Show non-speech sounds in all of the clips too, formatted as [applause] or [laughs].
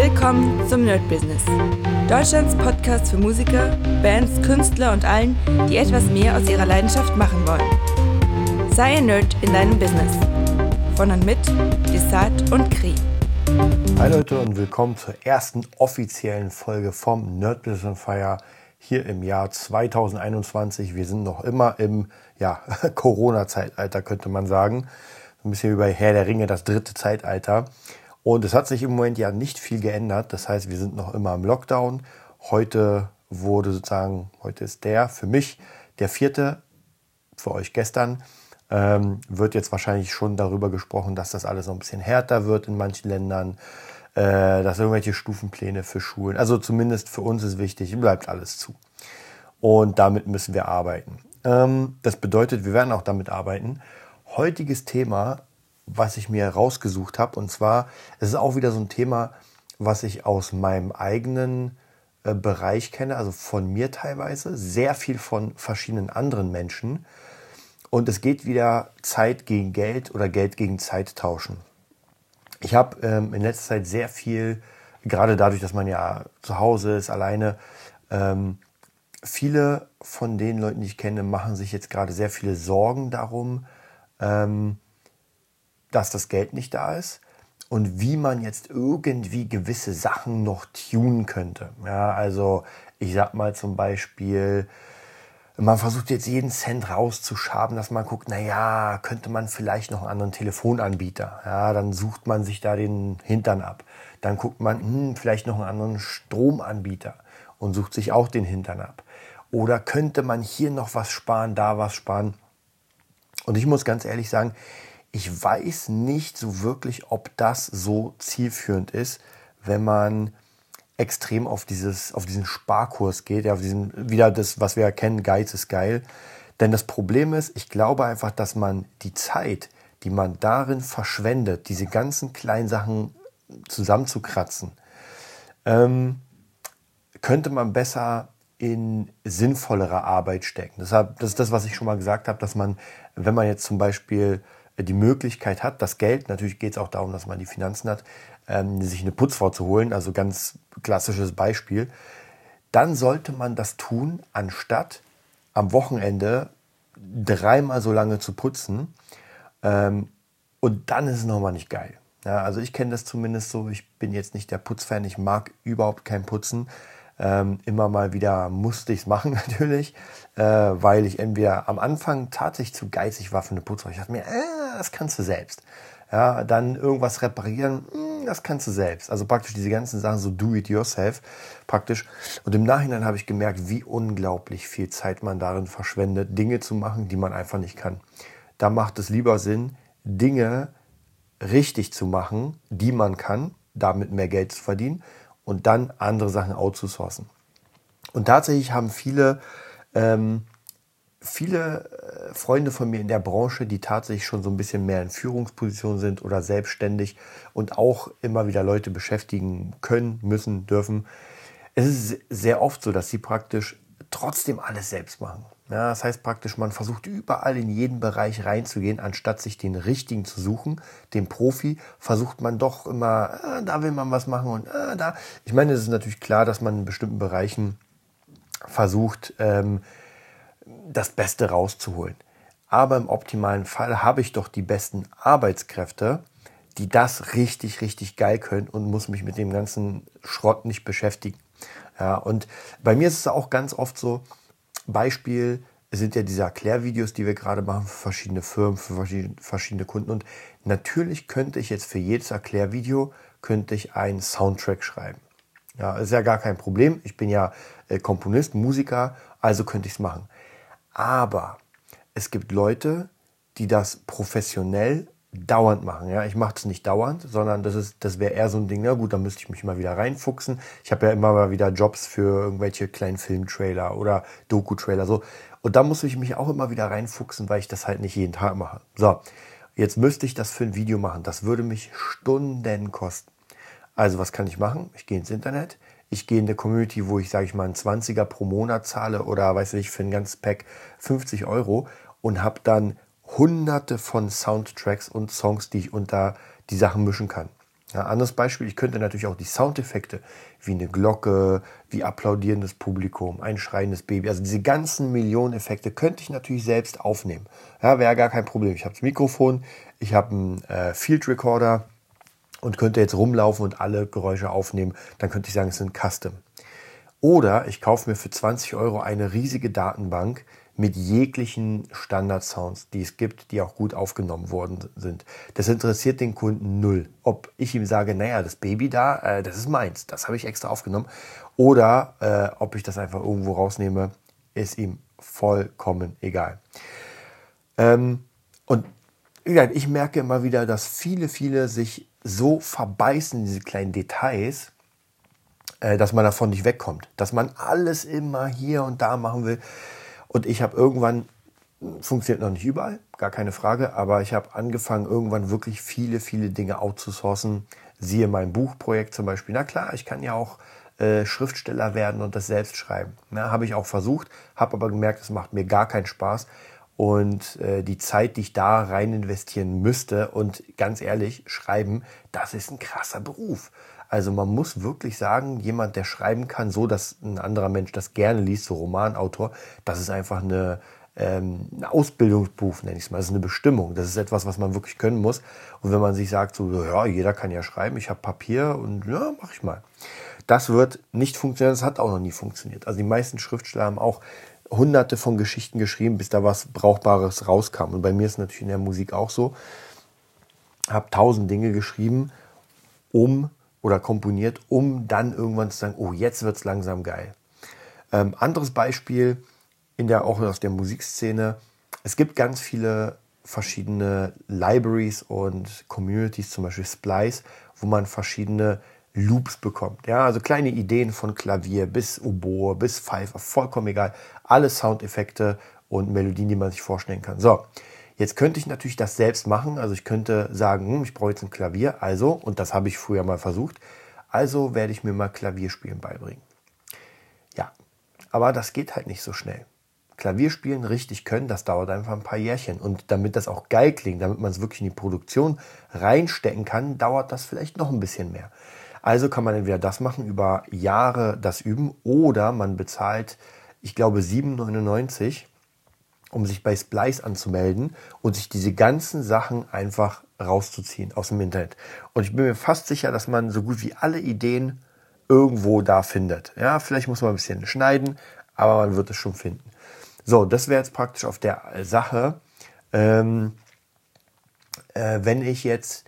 Willkommen zum Nerd Business. Deutschlands Podcast für Musiker, Bands, Künstler und allen, die etwas mehr aus ihrer Leidenschaft machen wollen. Sei ein Nerd in deinem Business. Von und mit Desart und Kri. Hi Leute und willkommen zur ersten offiziellen Folge vom Nerd Business Fire hier im Jahr 2021. Wir sind noch immer im ja, [laughs] Corona-Zeitalter, könnte man sagen. Ein bisschen bei Herr der Ringe, das dritte Zeitalter. Und es hat sich im Moment ja nicht viel geändert. Das heißt, wir sind noch immer im Lockdown. Heute wurde sozusagen, heute ist der für mich der vierte, für euch gestern, ähm, wird jetzt wahrscheinlich schon darüber gesprochen, dass das alles noch ein bisschen härter wird in manchen Ländern, äh, dass irgendwelche Stufenpläne für Schulen, also zumindest für uns ist wichtig, bleibt alles zu. Und damit müssen wir arbeiten. Ähm, das bedeutet, wir werden auch damit arbeiten. Heutiges Thema was ich mir rausgesucht habe. Und zwar, es ist auch wieder so ein Thema, was ich aus meinem eigenen äh, Bereich kenne, also von mir teilweise, sehr viel von verschiedenen anderen Menschen. Und es geht wieder Zeit gegen Geld oder Geld gegen Zeit tauschen. Ich habe ähm, in letzter Zeit sehr viel, gerade dadurch, dass man ja zu Hause ist, alleine, ähm, viele von den Leuten, die ich kenne, machen sich jetzt gerade sehr viele Sorgen darum, ähm, dass das Geld nicht da ist und wie man jetzt irgendwie gewisse Sachen noch tunen könnte. Ja, also ich sag mal zum Beispiel, man versucht jetzt jeden Cent rauszuschaben, dass man guckt, na ja, könnte man vielleicht noch einen anderen Telefonanbieter. Ja, dann sucht man sich da den Hintern ab. Dann guckt man, hm, vielleicht noch einen anderen Stromanbieter und sucht sich auch den Hintern ab. Oder könnte man hier noch was sparen, da was sparen? Und ich muss ganz ehrlich sagen, ich weiß nicht so wirklich, ob das so zielführend ist, wenn man extrem auf, dieses, auf diesen Sparkurs geht, ja, auf diesen, wieder das, was wir erkennen, Geiz ist geil. Denn das Problem ist, ich glaube einfach, dass man die Zeit, die man darin verschwendet, diese ganzen kleinen Sachen zusammenzukratzen, ähm, könnte man besser in sinnvollere Arbeit stecken. Das ist das, was ich schon mal gesagt habe, dass man, wenn man jetzt zum Beispiel die Möglichkeit hat, das Geld, natürlich geht es auch darum, dass man die Finanzen hat, ähm, sich eine Putzfrau zu holen, also ganz klassisches Beispiel, dann sollte man das tun, anstatt am Wochenende dreimal so lange zu putzen. Ähm, und dann ist es nochmal nicht geil. Ja, also ich kenne das zumindest so, ich bin jetzt nicht der Putzfan, ich mag überhaupt kein Putzen. Ähm, immer mal wieder musste ich es machen [laughs] natürlich, äh, weil ich entweder am Anfang tatsächlich zu geizig war für eine Putzfrau. Ich dachte mir, äh, das kannst du selbst. Ja, dann irgendwas reparieren, hm, das kannst du selbst. Also praktisch diese ganzen Sachen so do it yourself praktisch. Und im Nachhinein habe ich gemerkt, wie unglaublich viel Zeit man darin verschwendet, Dinge zu machen, die man einfach nicht kann. Da macht es lieber Sinn, Dinge richtig zu machen, die man kann, damit mehr Geld zu verdienen und dann andere Sachen outzusourcen. Und tatsächlich haben viele, ähm, viele Freunde von mir in der Branche, die tatsächlich schon so ein bisschen mehr in Führungsposition sind oder selbstständig und auch immer wieder Leute beschäftigen können, müssen, dürfen. Es ist sehr oft so, dass sie praktisch trotzdem alles selbst machen. Ja, das heißt praktisch, man versucht überall in jeden Bereich reinzugehen, anstatt sich den richtigen zu suchen, den Profi, versucht man doch immer, ah, da will man was machen und ah, da. Ich meine, es ist natürlich klar, dass man in bestimmten Bereichen versucht, ähm, das Beste rauszuholen. Aber im optimalen Fall habe ich doch die besten Arbeitskräfte, die das richtig, richtig geil können und muss mich mit dem ganzen Schrott nicht beschäftigen. Ja, und bei mir ist es auch ganz oft so, Beispiel sind ja diese Erklärvideos, die wir gerade machen für verschiedene Firmen, für verschiedene Kunden. Und natürlich könnte ich jetzt für jedes Erklärvideo könnte ich einen Soundtrack schreiben. Ja, ist ja gar kein Problem. Ich bin ja äh, Komponist, Musiker, also könnte ich es machen. Aber es gibt Leute, die das professionell dauernd machen. Ja, ich mache das nicht dauernd, sondern das ist, das wäre eher so ein Ding. Na gut, da müsste ich mich mal wieder reinfuchsen. Ich habe ja immer mal wieder Jobs für irgendwelche kleinen Filmtrailer oder Doku-Trailer so. Und da muss ich mich auch immer wieder reinfuchsen, weil ich das halt nicht jeden Tag mache. So, jetzt müsste ich das für ein Video machen. Das würde mich Stunden kosten. Also was kann ich machen? Ich gehe ins Internet. Ich gehe in eine Community, wo ich, sage ich mal, einen 20er pro Monat zahle oder weiß ich, für ein ganzes Pack 50 Euro und habe dann hunderte von Soundtracks und Songs, die ich unter die Sachen mischen kann. Ja, anderes Beispiel, ich könnte natürlich auch die Soundeffekte wie eine Glocke, wie applaudierendes Publikum, ein schreiendes Baby, also diese ganzen Millionen Effekte könnte ich natürlich selbst aufnehmen. Ja, wäre gar kein Problem. Ich habe das Mikrofon, ich habe einen äh, Field Recorder und könnte jetzt rumlaufen und alle Geräusche aufnehmen. Dann könnte ich sagen, es sind Custom. Oder ich kaufe mir für 20 Euro eine riesige Datenbank mit jeglichen Standard-Sounds, die es gibt, die auch gut aufgenommen worden sind. Das interessiert den Kunden null. Ob ich ihm sage, naja, das Baby da, äh, das ist meins, das habe ich extra aufgenommen. Oder äh, ob ich das einfach irgendwo rausnehme, ist ihm vollkommen egal. Ähm, und ich merke immer wieder, dass viele, viele sich so verbeißen diese kleinen Details, äh, dass man davon nicht wegkommt. Dass man alles immer hier und da machen will. Und ich habe irgendwann, funktioniert noch nicht überall, gar keine Frage, aber ich habe angefangen, irgendwann wirklich viele, viele Dinge outzusourcen. Siehe mein Buchprojekt zum Beispiel. Na klar, ich kann ja auch äh, Schriftsteller werden und das selbst schreiben. Habe ich auch versucht, habe aber gemerkt, es macht mir gar keinen Spaß. Und äh, die Zeit, die ich da rein investieren müsste und ganz ehrlich, schreiben, das ist ein krasser Beruf. Also man muss wirklich sagen, jemand, der schreiben kann, so dass ein anderer Mensch das gerne liest, so Romanautor, das ist einfach eine, ähm, ein Ausbildungsberuf, nenne ich es mal. Das ist eine Bestimmung. Das ist etwas, was man wirklich können muss. Und wenn man sich sagt, so, ja, jeder kann ja schreiben, ich habe Papier und ja, mach ich mal. Das wird nicht funktionieren, das hat auch noch nie funktioniert. Also die meisten Schriftsteller haben auch hunderte von Geschichten geschrieben, bis da was Brauchbares rauskam. Und bei mir ist natürlich in der Musik auch so. Habe tausend Dinge geschrieben, um oder komponiert, um dann irgendwann zu sagen, oh, jetzt wird es langsam geil. Ähm, anderes Beispiel in der auch aus der Musikszene. Es gibt ganz viele verschiedene Libraries und Communities, zum Beispiel Splice, wo man verschiedene Loops bekommt. Ja, also kleine Ideen von Klavier bis Oboe, bis Pfeife, vollkommen egal. Alle Soundeffekte und Melodien, die man sich vorstellen kann. So, Jetzt könnte ich natürlich das selbst machen. Also ich könnte sagen, hm, ich brauche jetzt ein Klavier. Also, und das habe ich früher mal versucht, also werde ich mir mal Klavierspielen beibringen. Ja, aber das geht halt nicht so schnell. Klavierspielen richtig können, das dauert einfach ein paar Jährchen. Und damit das auch geil klingt, damit man es wirklich in die Produktion reinstecken kann, dauert das vielleicht noch ein bisschen mehr. Also kann man entweder das machen, über Jahre das üben, oder man bezahlt, ich glaube, 7,99 um sich bei Splice anzumelden und sich diese ganzen Sachen einfach rauszuziehen aus dem Internet. Und ich bin mir fast sicher, dass man so gut wie alle Ideen irgendwo da findet. Ja, vielleicht muss man ein bisschen schneiden, aber man wird es schon finden. So, das wäre jetzt praktisch auf der Sache, ähm, äh, wenn ich jetzt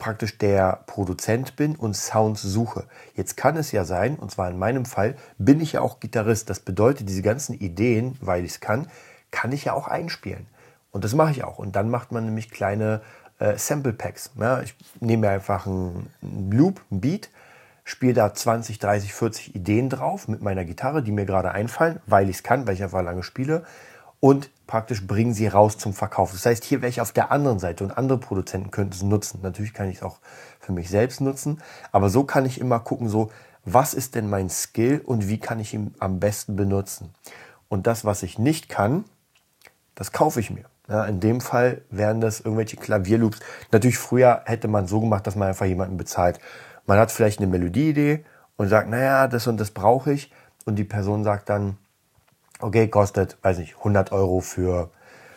praktisch der Produzent bin und Sounds suche. Jetzt kann es ja sein, und zwar in meinem Fall, bin ich ja auch Gitarrist. Das bedeutet, diese ganzen Ideen, weil ich es kann, kann ich ja auch einspielen. Und das mache ich auch. Und dann macht man nämlich kleine äh, Sample Packs. Ja, ich nehme einfach einen, Loop, einen Beat, spiele da 20, 30, 40 Ideen drauf mit meiner Gitarre, die mir gerade einfallen, weil ich es kann, weil ich einfach lange spiele. Und praktisch bringen sie raus zum Verkauf. Das heißt, hier wäre ich auf der anderen Seite und andere Produzenten könnten es nutzen. Natürlich kann ich es auch für mich selbst nutzen, aber so kann ich immer gucken, so, was ist denn mein Skill und wie kann ich ihn am besten benutzen. Und das, was ich nicht kann, das kaufe ich mir. Ja, in dem Fall wären das irgendwelche Klavierloops. Natürlich früher hätte man so gemacht, dass man einfach jemanden bezahlt. Man hat vielleicht eine Melodieidee und sagt, naja, das und das brauche ich. Und die Person sagt dann, okay, kostet, weiß nicht, 100 Euro für,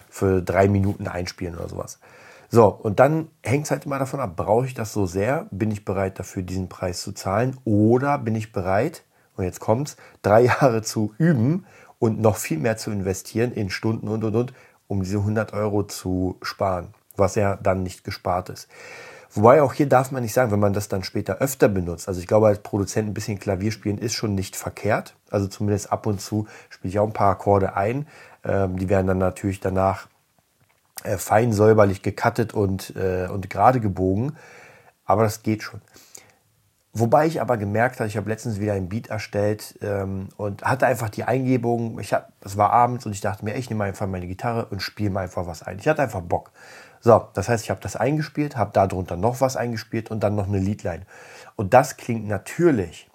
für drei Minuten einspielen oder sowas. So, und dann hängt es halt immer davon ab, brauche ich das so sehr? Bin ich bereit dafür, diesen Preis zu zahlen? Oder bin ich bereit, und jetzt kommt's, drei [laughs] Jahre zu üben und noch viel mehr zu investieren in Stunden und und und, um diese 100 Euro zu sparen, was ja dann nicht gespart ist. Wobei auch hier darf man nicht sagen, wenn man das dann später öfter benutzt. Also ich glaube, als Produzent ein bisschen Klavier spielen ist schon nicht verkehrt. Also zumindest ab und zu spiele ich auch ein paar Akkorde ein. Ähm, die werden dann natürlich danach äh, fein säuberlich gecuttet und, äh, und gerade gebogen. Aber das geht schon. Wobei ich aber gemerkt habe, ich habe letztens wieder ein Beat erstellt ähm, und hatte einfach die Eingebung, ich hab, es war abends und ich dachte mir, ich nehme einfach meine Gitarre und spiele mal einfach was ein. Ich hatte einfach Bock. So, das heißt, ich habe das eingespielt, habe darunter noch was eingespielt und dann noch eine Leadline. Und das klingt natürlich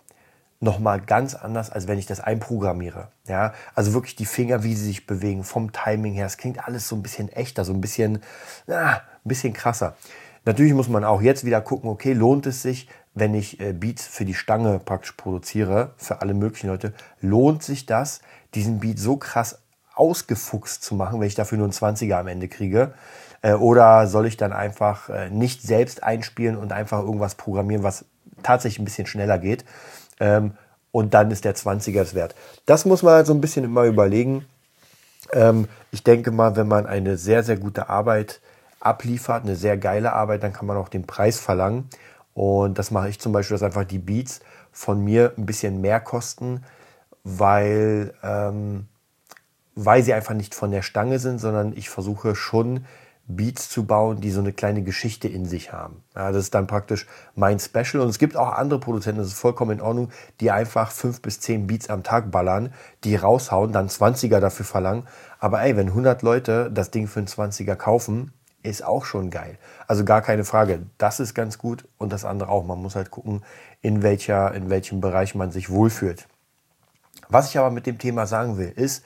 nochmal ganz anders, als wenn ich das einprogrammiere. Ja, also wirklich die Finger, wie sie sich bewegen, vom Timing her, es klingt alles so ein bisschen echter, so ein bisschen, ja, ein bisschen krasser. Natürlich muss man auch jetzt wieder gucken, okay, lohnt es sich, wenn ich äh, Beats für die Stange praktisch produziere, für alle möglichen Leute, lohnt sich das, diesen Beat so krass ausgefuchst zu machen, wenn ich dafür nur einen 20er am Ende kriege? Äh, oder soll ich dann einfach äh, nicht selbst einspielen und einfach irgendwas programmieren, was tatsächlich ein bisschen schneller geht? Ähm, und dann ist der 20er es wert. Das muss man halt so ein bisschen immer überlegen. Ähm, ich denke mal, wenn man eine sehr, sehr gute Arbeit abliefert, eine sehr geile Arbeit, dann kann man auch den Preis verlangen. Und das mache ich zum Beispiel, dass einfach die Beats von mir ein bisschen mehr kosten, weil, ähm, weil sie einfach nicht von der Stange sind, sondern ich versuche schon Beats zu bauen, die so eine kleine Geschichte in sich haben. Ja, das ist dann praktisch mein Special. Und es gibt auch andere Produzenten, das ist vollkommen in Ordnung, die einfach fünf bis zehn Beats am Tag ballern, die raushauen, dann 20er dafür verlangen. Aber ey, wenn 100 Leute das Ding für einen 20er kaufen, ist auch schon geil. Also gar keine Frage. Das ist ganz gut und das andere auch. Man muss halt gucken, in, welcher, in welchem Bereich man sich wohlfühlt. Was ich aber mit dem Thema sagen will, ist,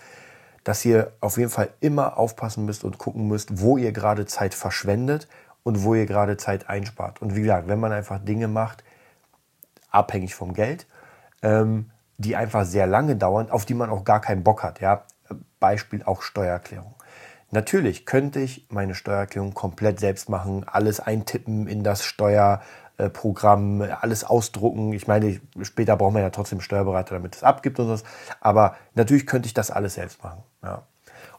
dass ihr auf jeden Fall immer aufpassen müsst und gucken müsst, wo ihr gerade Zeit verschwendet und wo ihr gerade Zeit einspart. Und wie gesagt, wenn man einfach Dinge macht, abhängig vom Geld, ähm, die einfach sehr lange dauern, auf die man auch gar keinen Bock hat. Ja? Beispiel auch Steuererklärung. Natürlich könnte ich meine Steuererklärung komplett selbst machen, alles eintippen in das Steuerprogramm, alles ausdrucken. Ich meine, später braucht man ja trotzdem einen Steuerberater, damit es abgibt und so. Aber natürlich könnte ich das alles selbst machen. Ja.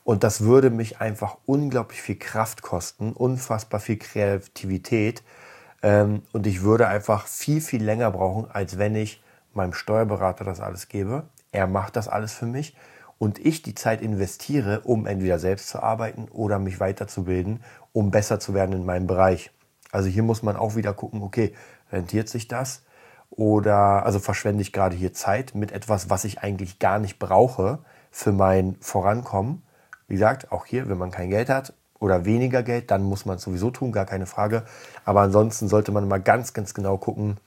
Und das würde mich einfach unglaublich viel Kraft kosten, unfassbar viel Kreativität. Ähm, und ich würde einfach viel, viel länger brauchen, als wenn ich meinem Steuerberater das alles gebe. Er macht das alles für mich und ich die Zeit investiere, um entweder selbst zu arbeiten oder mich weiterzubilden, um besser zu werden in meinem Bereich. Also hier muss man auch wieder gucken, okay, rentiert sich das? Oder also verschwende ich gerade hier Zeit mit etwas, was ich eigentlich gar nicht brauche für mein Vorankommen? Wie gesagt, auch hier, wenn man kein Geld hat oder weniger Geld, dann muss man es sowieso tun, gar keine Frage. Aber ansonsten sollte man mal ganz, ganz genau gucken,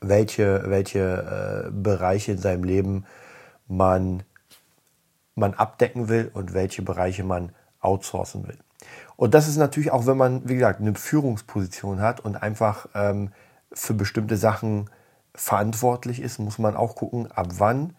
welche, welche äh, Bereiche in seinem Leben man man abdecken will und welche Bereiche man outsourcen will. Und das ist natürlich auch, wenn man, wie gesagt, eine Führungsposition hat und einfach ähm, für bestimmte Sachen verantwortlich ist, muss man auch gucken, ab wann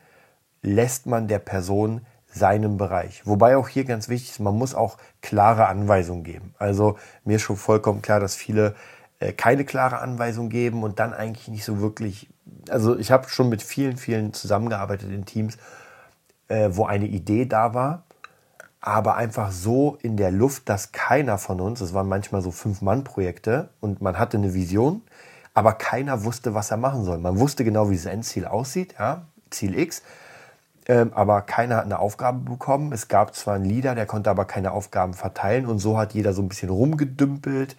lässt man der Person seinen Bereich. Wobei auch hier ganz wichtig ist, man muss auch klare Anweisungen geben. Also mir ist schon vollkommen klar, dass viele äh, keine klare Anweisung geben und dann eigentlich nicht so wirklich. Also ich habe schon mit vielen, vielen zusammengearbeitet in Teams äh, wo eine Idee da war, aber einfach so in der Luft, dass keiner von uns, es waren manchmal so Fünf-Mann-Projekte und man hatte eine Vision, aber keiner wusste, was er machen soll. Man wusste genau, wie das Endziel aussieht, ja, Ziel X, ähm, aber keiner hat eine Aufgabe bekommen. Es gab zwar einen Leader, der konnte aber keine Aufgaben verteilen und so hat jeder so ein bisschen rumgedümpelt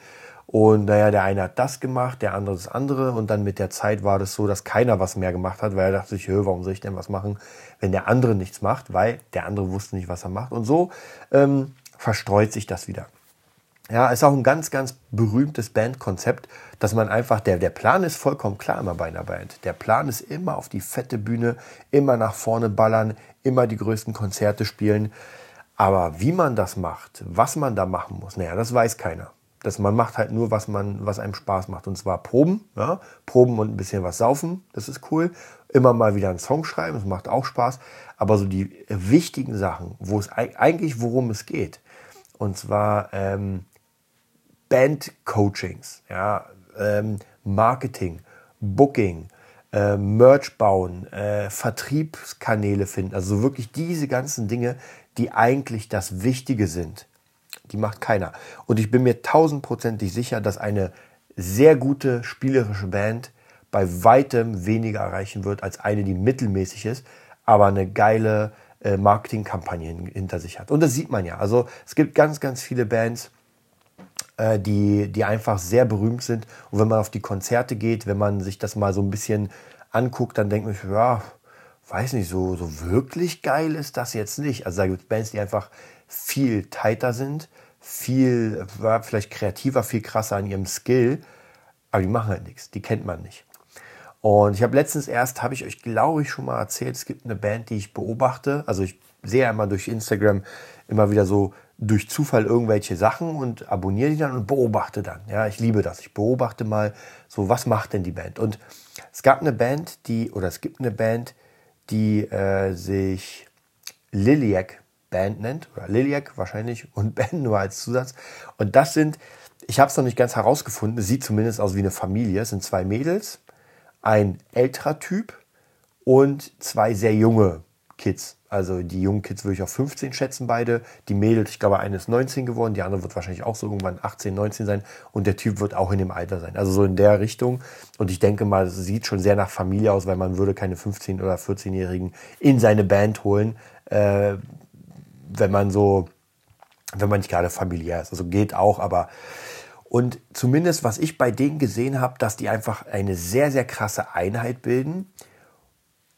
und naja, der eine hat das gemacht, der andere das andere. Und dann mit der Zeit war das so, dass keiner was mehr gemacht hat, weil er dachte sich, warum soll ich denn was machen, wenn der andere nichts macht, weil der andere wusste nicht, was er macht. Und so ähm, verstreut sich das wieder. Ja, ist auch ein ganz, ganz berühmtes Bandkonzept, dass man einfach, der, der Plan ist vollkommen klar immer bei einer Band. Der Plan ist immer auf die fette Bühne, immer nach vorne ballern, immer die größten Konzerte spielen. Aber wie man das macht, was man da machen muss, naja, das weiß keiner. Das, man macht halt nur, was, man, was einem Spaß macht. Und zwar Proben. Ja? Proben und ein bisschen was saufen. Das ist cool. Immer mal wieder einen Song schreiben. Das macht auch Spaß. Aber so die wichtigen Sachen, wo es eigentlich worum es geht. Und zwar ähm, Band-Coachings, ja? Ähm, Marketing, Booking, äh, Merch bauen, äh, Vertriebskanäle finden. Also wirklich diese ganzen Dinge, die eigentlich das Wichtige sind die macht keiner. Und ich bin mir tausendprozentig sicher, dass eine sehr gute spielerische Band bei weitem weniger erreichen wird als eine, die mittelmäßig ist, aber eine geile äh, Marketingkampagne hinter sich hat. Und das sieht man ja. Also es gibt ganz, ganz viele Bands, äh, die, die einfach sehr berühmt sind. Und wenn man auf die Konzerte geht, wenn man sich das mal so ein bisschen anguckt, dann denkt man, ja, weiß nicht, so, so wirklich geil ist das jetzt nicht. Also da gibt es Bands, die einfach viel tighter sind, viel, vielleicht kreativer, viel krasser an ihrem Skill, aber die machen halt nichts, die kennt man nicht. Und ich habe letztens erst, habe ich euch, glaube ich, schon mal erzählt, es gibt eine Band, die ich beobachte. Also ich sehe immer durch Instagram immer wieder so durch Zufall irgendwelche Sachen und abonniere die dann und beobachte dann. Ja, ich liebe das. Ich beobachte mal so, was macht denn die Band? Und es gab eine Band, die, oder es gibt eine Band, die äh, sich Liliac Band nennt, oder Liliac wahrscheinlich [laughs] und Band nur als Zusatz. Und das sind, ich habe es noch nicht ganz herausgefunden, sieht zumindest aus wie eine Familie. Es sind zwei Mädels, ein älterer Typ und zwei sehr junge Kids. Also die jungen Kids würde ich auf 15 schätzen, beide. Die Mädels, ich glaube, eine ist 19 geworden, die andere wird wahrscheinlich auch so irgendwann 18, 19 sein und der Typ wird auch in dem Alter sein. Also so in der Richtung. Und ich denke mal, es sieht schon sehr nach Familie aus, weil man würde keine 15- oder 14-Jährigen in seine Band holen, äh, wenn man so, wenn man nicht gerade familiär ist. Also geht auch, aber und zumindest, was ich bei denen gesehen habe, dass die einfach eine sehr, sehr krasse Einheit bilden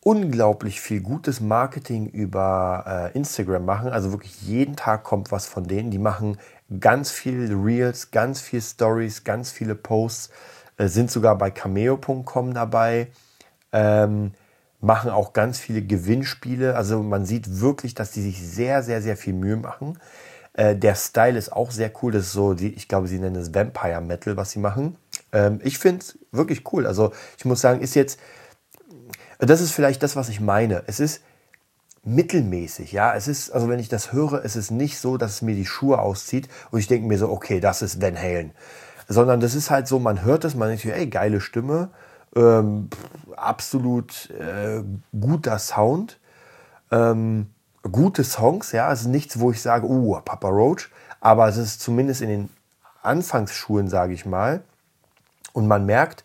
unglaublich viel gutes Marketing über äh, Instagram machen. Also wirklich jeden Tag kommt was von denen. Die machen ganz viel Reels, ganz viel Stories, ganz viele Posts, äh, sind sogar bei cameo.com dabei, ähm, machen auch ganz viele Gewinnspiele. Also man sieht wirklich, dass die sich sehr, sehr, sehr viel Mühe machen. Äh, der Style ist auch sehr cool. Das ist so, die, ich glaube, sie nennen es Vampire Metal, was sie machen. Ähm, ich finde es wirklich cool. Also ich muss sagen, ist jetzt das ist vielleicht das, was ich meine. Es ist mittelmäßig, ja. Es ist, also wenn ich das höre, es ist nicht so, dass es mir die Schuhe auszieht und ich denke mir so, okay, das ist Van Halen. Sondern das ist halt so, man hört es, man denkt, ey, geile Stimme, ähm, absolut äh, guter Sound, ähm, gute Songs, ja. Es ist nichts, wo ich sage, uh, Papa Roach, aber es ist zumindest in den Anfangsschulen, sage ich mal. Und man merkt,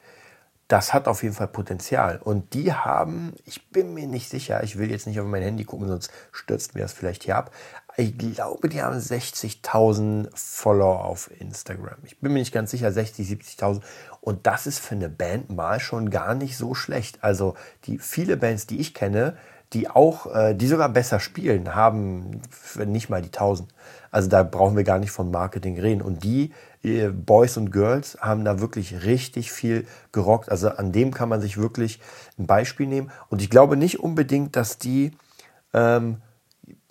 das hat auf jeden Fall Potenzial. Und die haben, ich bin mir nicht sicher, ich will jetzt nicht auf mein Handy gucken, sonst stürzt mir das vielleicht hier ab. Ich glaube, die haben 60.000 Follower auf Instagram. Ich bin mir nicht ganz sicher, 60, 70.000. Und das ist für eine Band mal schon gar nicht so schlecht. Also die viele Bands, die ich kenne, die auch, äh, die sogar besser spielen, haben nicht mal die 1000. Also da brauchen wir gar nicht von Marketing reden. Und die Boys und Girls haben da wirklich richtig viel gerockt. Also an dem kann man sich wirklich ein Beispiel nehmen. Und ich glaube nicht unbedingt, dass die ähm,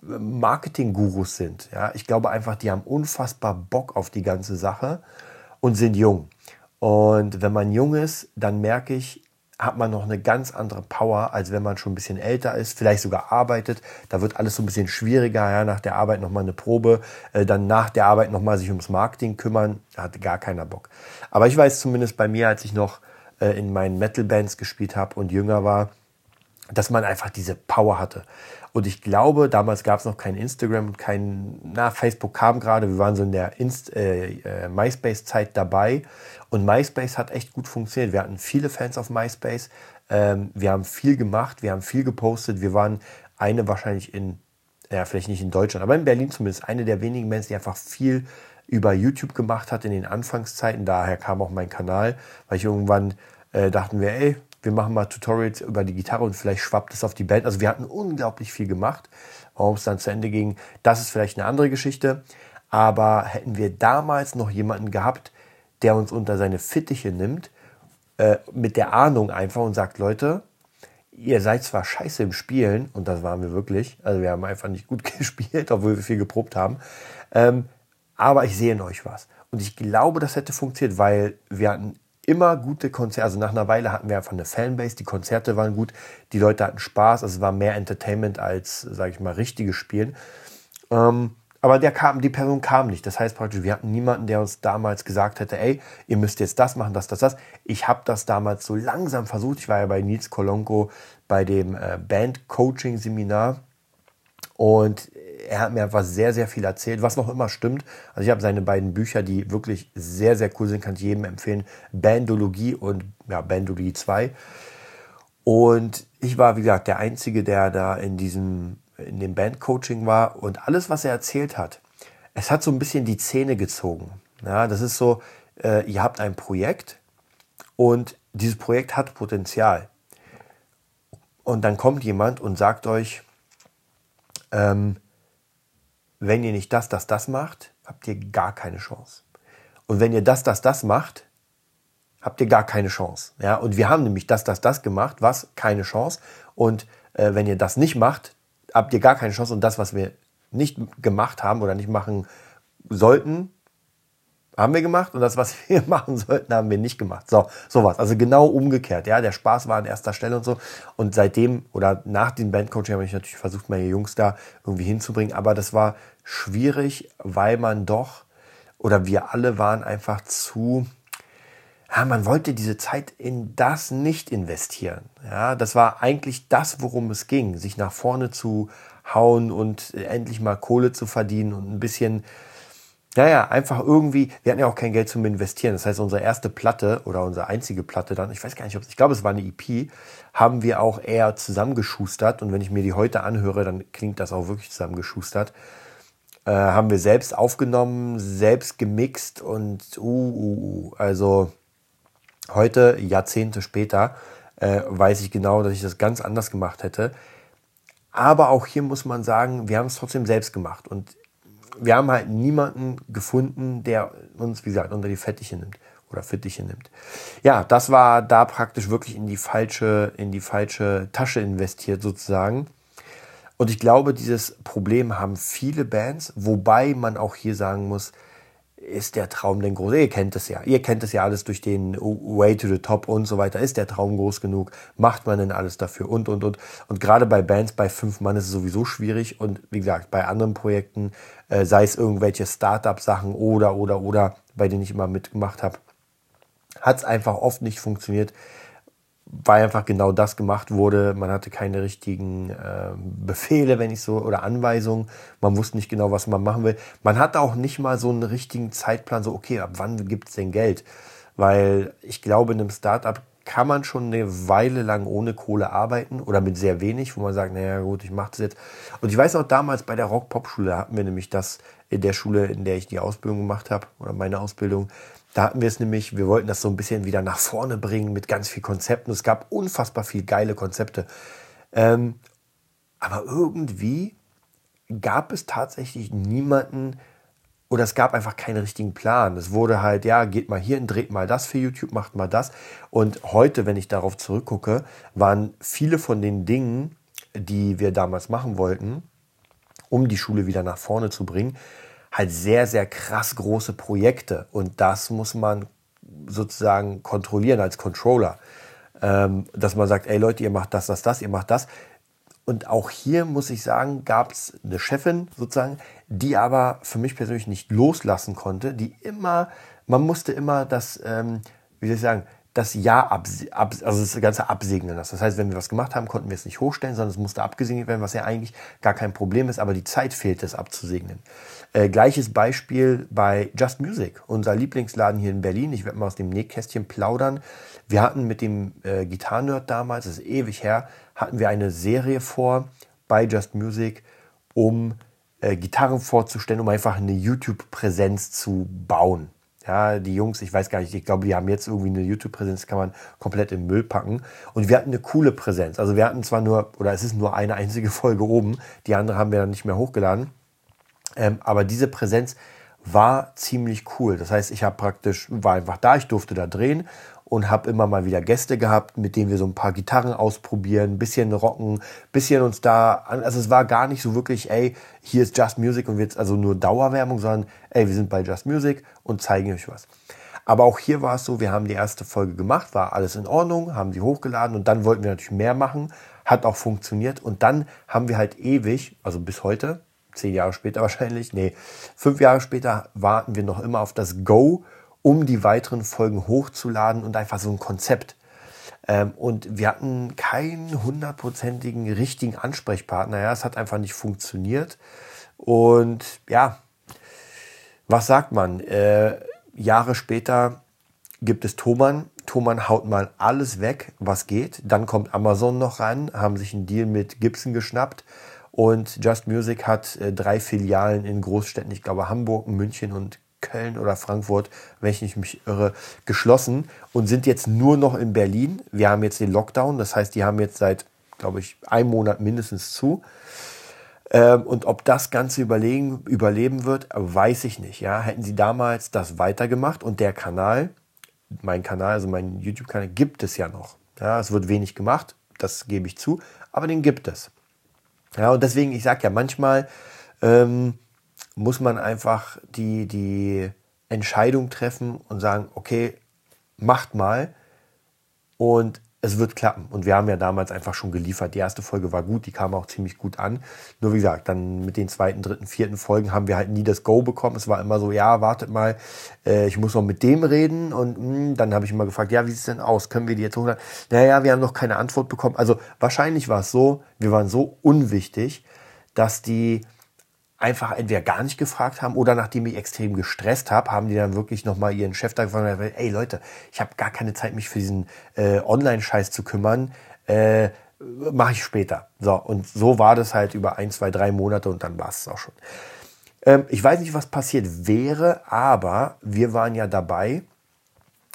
Marketing-Gurus sind. Ja, ich glaube einfach, die haben unfassbar Bock auf die ganze Sache und sind jung. Und wenn man jung ist, dann merke ich, hat man noch eine ganz andere Power, als wenn man schon ein bisschen älter ist, vielleicht sogar arbeitet. Da wird alles so ein bisschen schwieriger. Ja, nach der Arbeit nochmal eine Probe, äh, dann nach der Arbeit nochmal sich ums Marketing kümmern. Da hatte gar keiner Bock. Aber ich weiß zumindest bei mir, als ich noch äh, in meinen Metal-Bands gespielt habe und jünger war, dass man einfach diese Power hatte. Und ich glaube, damals gab es noch kein Instagram, kein, na, Facebook kam gerade, wir waren so in der Inst, äh, äh, MySpace-Zeit dabei. Und MySpace hat echt gut funktioniert. Wir hatten viele Fans auf MySpace. Ähm, wir haben viel gemacht, wir haben viel gepostet. Wir waren eine wahrscheinlich in, ja, vielleicht nicht in Deutschland, aber in Berlin zumindest, eine der wenigen Bands, die einfach viel über YouTube gemacht hat in den Anfangszeiten. Daher kam auch mein Kanal, weil ich irgendwann äh, dachten wir, ey, wir machen mal Tutorials über die Gitarre und vielleicht schwappt es auf die Band. Also wir hatten unglaublich viel gemacht. Warum es dann zu Ende ging, das ist vielleicht eine andere Geschichte. Aber hätten wir damals noch jemanden gehabt, der uns unter seine Fittiche nimmt, äh, mit der Ahnung einfach und sagt, Leute, ihr seid zwar scheiße im Spielen, und das waren wir wirklich, also wir haben einfach nicht gut [laughs] gespielt, obwohl wir viel geprobt haben, ähm, aber ich sehe in euch was. Und ich glaube, das hätte funktioniert, weil wir hatten immer gute Konzerte. Also nach einer Weile hatten wir einfach eine Fanbase, die Konzerte waren gut, die Leute hatten Spaß, also es war mehr Entertainment als, sage ich mal, richtiges Spielen. Ähm, aber der kam, die Person kam nicht. Das heißt praktisch, wir hatten niemanden, der uns damals gesagt hätte, ey, ihr müsst jetzt das machen, das, das, das. Ich habe das damals so langsam versucht. Ich war ja bei Nils Kolonko bei dem äh, Band-Coaching-Seminar und er hat mir einfach sehr, sehr viel erzählt, was noch immer stimmt. Also ich habe seine beiden Bücher, die wirklich sehr, sehr cool sind, kann ich jedem empfehlen. Bandologie und ja, Bandologie 2. Und ich war, wie gesagt, der Einzige, der da in diesem, in dem Bandcoaching war. Und alles, was er erzählt hat, es hat so ein bisschen die Zähne gezogen. Ja, das ist so, äh, ihr habt ein Projekt und dieses Projekt hat Potenzial. Und dann kommt jemand und sagt euch, ähm, wenn ihr nicht das, das, das macht, habt ihr gar keine Chance. Und wenn ihr das, das, das macht, habt ihr gar keine Chance. Ja, und wir haben nämlich das, das, das gemacht, was keine Chance. Und äh, wenn ihr das nicht macht, habt ihr gar keine Chance. Und das, was wir nicht gemacht haben oder nicht machen sollten, haben wir gemacht und das, was [laughs] wir machen sollten, haben wir nicht gemacht. So, sowas. Also genau umgekehrt. Ja, der Spaß war an erster Stelle und so. Und seitdem oder nach dem Bandcoaching habe ich natürlich versucht, meine Jungs da irgendwie hinzubringen. Aber das war schwierig, weil man doch oder wir alle waren einfach zu, ja, man wollte diese Zeit in das nicht investieren. Ja, das war eigentlich das, worum es ging, sich nach vorne zu hauen und endlich mal Kohle zu verdienen und ein bisschen ja, ja, einfach irgendwie, wir hatten ja auch kein Geld zum Investieren. Das heißt, unsere erste Platte oder unsere einzige Platte dann, ich weiß gar nicht, ob ich glaube, es war eine EP, haben wir auch eher zusammengeschustert. Und wenn ich mir die heute anhöre, dann klingt das auch wirklich zusammengeschustert. Äh, haben wir selbst aufgenommen, selbst gemixt und uh, uh, uh. Also heute, Jahrzehnte später, äh, weiß ich genau, dass ich das ganz anders gemacht hätte. Aber auch hier muss man sagen, wir haben es trotzdem selbst gemacht. Und wir haben halt niemanden gefunden, der uns, wie gesagt, unter die Fettiche nimmt oder Fittiche nimmt. Ja, das war da praktisch wirklich in die falsche, in die falsche Tasche investiert sozusagen. Und ich glaube, dieses Problem haben viele Bands, wobei man auch hier sagen muss, ist der Traum denn groß? Ihr kennt es ja. Ihr kennt es ja alles durch den Way to the Top und so weiter. Ist der Traum groß genug? Macht man denn alles dafür? Und, und, und. Und gerade bei Bands, bei fünf Mann ist es sowieso schwierig. Und wie gesagt, bei anderen Projekten, äh, sei es irgendwelche Startup-Sachen oder, oder, oder, bei denen ich immer mitgemacht habe, hat es einfach oft nicht funktioniert weil einfach genau das gemacht wurde. Man hatte keine richtigen äh, Befehle, wenn ich so, oder Anweisungen. Man wusste nicht genau, was man machen will. Man hatte auch nicht mal so einen richtigen Zeitplan, so, okay, ab wann gibt es denn Geld? Weil ich glaube, in einem Startup kann man schon eine Weile lang ohne Kohle arbeiten oder mit sehr wenig, wo man sagt, naja gut, ich mache das jetzt. Und ich weiß auch damals bei der Rock-Pop-Schule hatten wir nämlich das in der Schule, in der ich die Ausbildung gemacht habe oder meine Ausbildung, da hatten wir es nämlich, wir wollten das so ein bisschen wieder nach vorne bringen mit ganz viel Konzepten. Es gab unfassbar viel geile Konzepte. Ähm, aber irgendwie gab es tatsächlich niemanden oder es gab einfach keinen richtigen Plan. Es wurde halt, ja, geht mal hier und dreht mal das für YouTube, macht mal das. Und heute, wenn ich darauf zurückgucke, waren viele von den Dingen, die wir damals machen wollten, um die Schule wieder nach vorne zu bringen, halt sehr, sehr krass große Projekte. Und das muss man sozusagen kontrollieren als Controller. Ähm, dass man sagt, ey Leute, ihr macht das, das, das, ihr macht das. Und auch hier muss ich sagen, gab es eine Chefin sozusagen, die aber für mich persönlich nicht loslassen konnte, die immer, man musste immer das, ähm, wie soll ich sagen, das Ja ab, ab, also das Ganze absegnen lassen. Das heißt, wenn wir was gemacht haben, konnten wir es nicht hochstellen, sondern es musste abgesegnet werden, was ja eigentlich gar kein Problem ist, aber die Zeit fehlte, es abzusegnen. Äh, gleiches Beispiel bei Just Music, unser Lieblingsladen hier in Berlin. Ich werde mal aus dem Nähkästchen plaudern. Wir hatten mit dem äh, Gitarrenerd damals, das ist ewig her, hatten wir eine Serie vor bei Just Music, um äh, Gitarren vorzustellen, um einfach eine YouTube-Präsenz zu bauen. Ja, die Jungs, ich weiß gar nicht, ich glaube, die haben jetzt irgendwie eine YouTube-Präsenz, kann man komplett im Müll packen. Und wir hatten eine coole Präsenz. Also wir hatten zwar nur, oder es ist nur eine einzige [laughs] Folge oben, die andere haben wir dann nicht mehr hochgeladen. Ähm, aber diese Präsenz war ziemlich cool. Das heißt, ich habe praktisch, war einfach da, ich durfte da drehen und habe immer mal wieder Gäste gehabt, mit denen wir so ein paar Gitarren ausprobieren, ein bisschen rocken, bisschen uns da, also es war gar nicht so wirklich, ey, hier ist Just Music und jetzt also nur Dauerwerbung, sondern ey, wir sind bei Just Music und zeigen euch was. Aber auch hier war es so, wir haben die erste Folge gemacht, war alles in Ordnung, haben die hochgeladen und dann wollten wir natürlich mehr machen, hat auch funktioniert und dann haben wir halt ewig, also bis heute, zehn Jahre später [laughs] wahrscheinlich, nee, fünf Jahre später warten wir noch immer auf das Go um die weiteren Folgen hochzuladen und einfach so ein Konzept. Ähm, und wir hatten keinen hundertprozentigen richtigen Ansprechpartner. Ja, es hat einfach nicht funktioniert. Und ja, was sagt man? Äh, Jahre später gibt es Thomann. Thomann haut mal alles weg, was geht. Dann kommt Amazon noch ran, haben sich einen Deal mit Gibson geschnappt. Und Just Music hat äh, drei Filialen in Großstädten, ich glaube Hamburg, München und Köln oder Frankfurt, wenn ich nicht mich irre, geschlossen und sind jetzt nur noch in Berlin. Wir haben jetzt den Lockdown, das heißt, die haben jetzt seit, glaube ich, einem Monat mindestens zu. Ähm, und ob das Ganze überlegen, überleben wird, weiß ich nicht. Ja, hätten sie damals das weitergemacht und der Kanal mein Kanal, also meinen YouTube-Kanal, gibt es ja noch. Ja, es wird wenig gemacht, das gebe ich zu, aber den gibt es. Ja, und deswegen, ich sage ja, manchmal ähm, muss man einfach die, die Entscheidung treffen und sagen, okay, macht mal und es wird klappen. Und wir haben ja damals einfach schon geliefert. Die erste Folge war gut, die kam auch ziemlich gut an. Nur wie gesagt, dann mit den zweiten, dritten, vierten Folgen haben wir halt nie das Go bekommen. Es war immer so, ja, wartet mal, äh, ich muss noch mit dem reden. Und mh, hm, dann habe ich immer gefragt, ja, wie sieht es denn aus? Können wir die jetzt hochladen? Naja, wir haben noch keine Antwort bekommen. Also wahrscheinlich war es so, wir waren so unwichtig, dass die einfach entweder gar nicht gefragt haben oder nachdem ich extrem gestresst habe, haben die dann wirklich nochmal ihren Chef da gefragt, ey Leute, ich habe gar keine Zeit, mich für diesen äh, Online-Scheiß zu kümmern. Äh, Mache ich später. So, und so war das halt über ein, zwei, drei Monate und dann war es auch schon. Ähm, ich weiß nicht, was passiert wäre, aber wir waren ja dabei.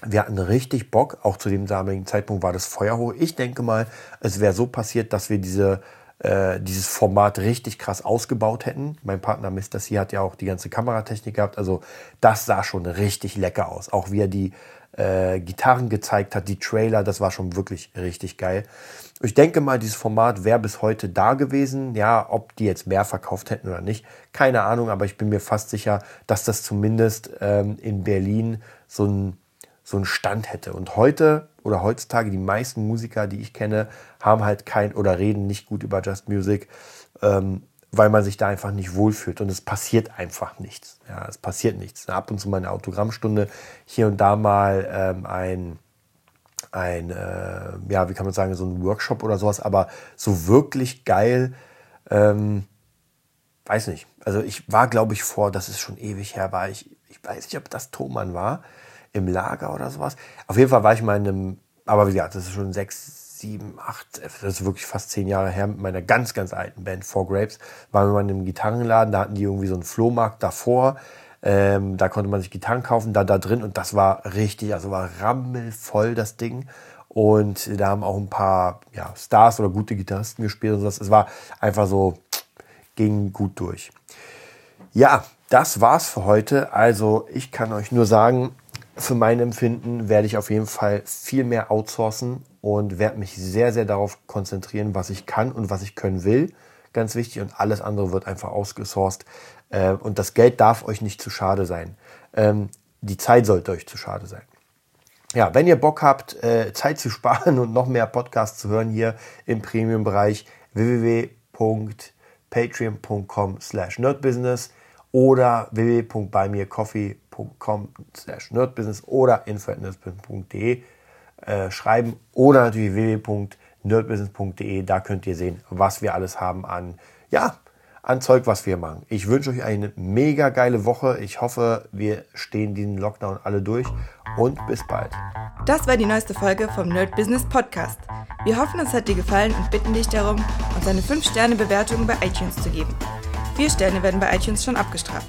Wir hatten richtig Bock. Auch zu dem damaligen Zeitpunkt war das Feuer hoch. Ich denke mal, es wäre so passiert, dass wir diese äh, dieses Format richtig krass ausgebaut hätten. Mein Partner Mr. C hat ja auch die ganze Kameratechnik gehabt. Also das sah schon richtig lecker aus. Auch wie er die äh, Gitarren gezeigt hat, die Trailer, das war schon wirklich richtig geil. Ich denke mal, dieses Format wäre bis heute da gewesen. Ja, ob die jetzt mehr verkauft hätten oder nicht, keine Ahnung, aber ich bin mir fast sicher, dass das zumindest ähm, in Berlin so ein so einen Stand hätte. Und heute oder heutzutage die meisten Musiker, die ich kenne, haben halt kein oder reden nicht gut über Just Music, ähm, weil man sich da einfach nicht wohlfühlt und es passiert einfach nichts. Ja, es passiert nichts. Ab und zu mal eine Autogrammstunde, hier und da mal ähm, ein ein, äh, ja, wie kann man sagen, so ein Workshop oder sowas, aber so wirklich geil, ähm, weiß nicht. Also ich war, glaube ich, vor, das ist schon ewig her, war ich, ich weiß nicht, ob das Thomann war, im Lager oder sowas. Auf jeden Fall war ich mal in einem, aber wie gesagt, das ist schon sechs, sieben, acht, das ist wirklich fast zehn Jahre her mit meiner ganz, ganz alten Band Four Grapes. Waren wir mal in einem Gitarrenladen, da hatten die irgendwie so einen Flohmarkt davor. Ähm, da konnte man sich Gitarren kaufen, da da drin und das war richtig, also war rammelvoll das Ding. Und da haben auch ein paar ja, Stars oder gute Gitarristen gespielt und so. Es war einfach so, ging gut durch. Ja, das war's für heute. Also ich kann euch nur sagen, für mein Empfinden werde ich auf jeden Fall viel mehr outsourcen und werde mich sehr, sehr darauf konzentrieren, was ich kann und was ich können will. Ganz wichtig. Und alles andere wird einfach ausgesourced. Äh, und das Geld darf euch nicht zu schade sein. Ähm, die Zeit sollte euch zu schade sein. Ja, wenn ihr Bock habt, äh, Zeit zu [laughs] sparen und noch mehr Podcasts zu hören hier im Premium-Bereich www.patreon.com slash nerdbusiness oder www.buymeacoffee.com slash nerdbusiness oder info.nerdbusiness.de äh, schreiben oder natürlich www.nerdbusiness.de. Da könnt ihr sehen, was wir alles haben an, ja, an Zeug, was wir machen. Ich wünsche euch eine mega geile Woche. Ich hoffe, wir stehen diesen Lockdown alle durch und bis bald. Das war die neueste Folge vom Nerd Business Podcast. Wir hoffen, es hat dir gefallen und bitten dich darum, uns eine 5-Sterne-Bewertung bei iTunes zu geben. Vier Sterne werden bei iTunes schon abgestraft.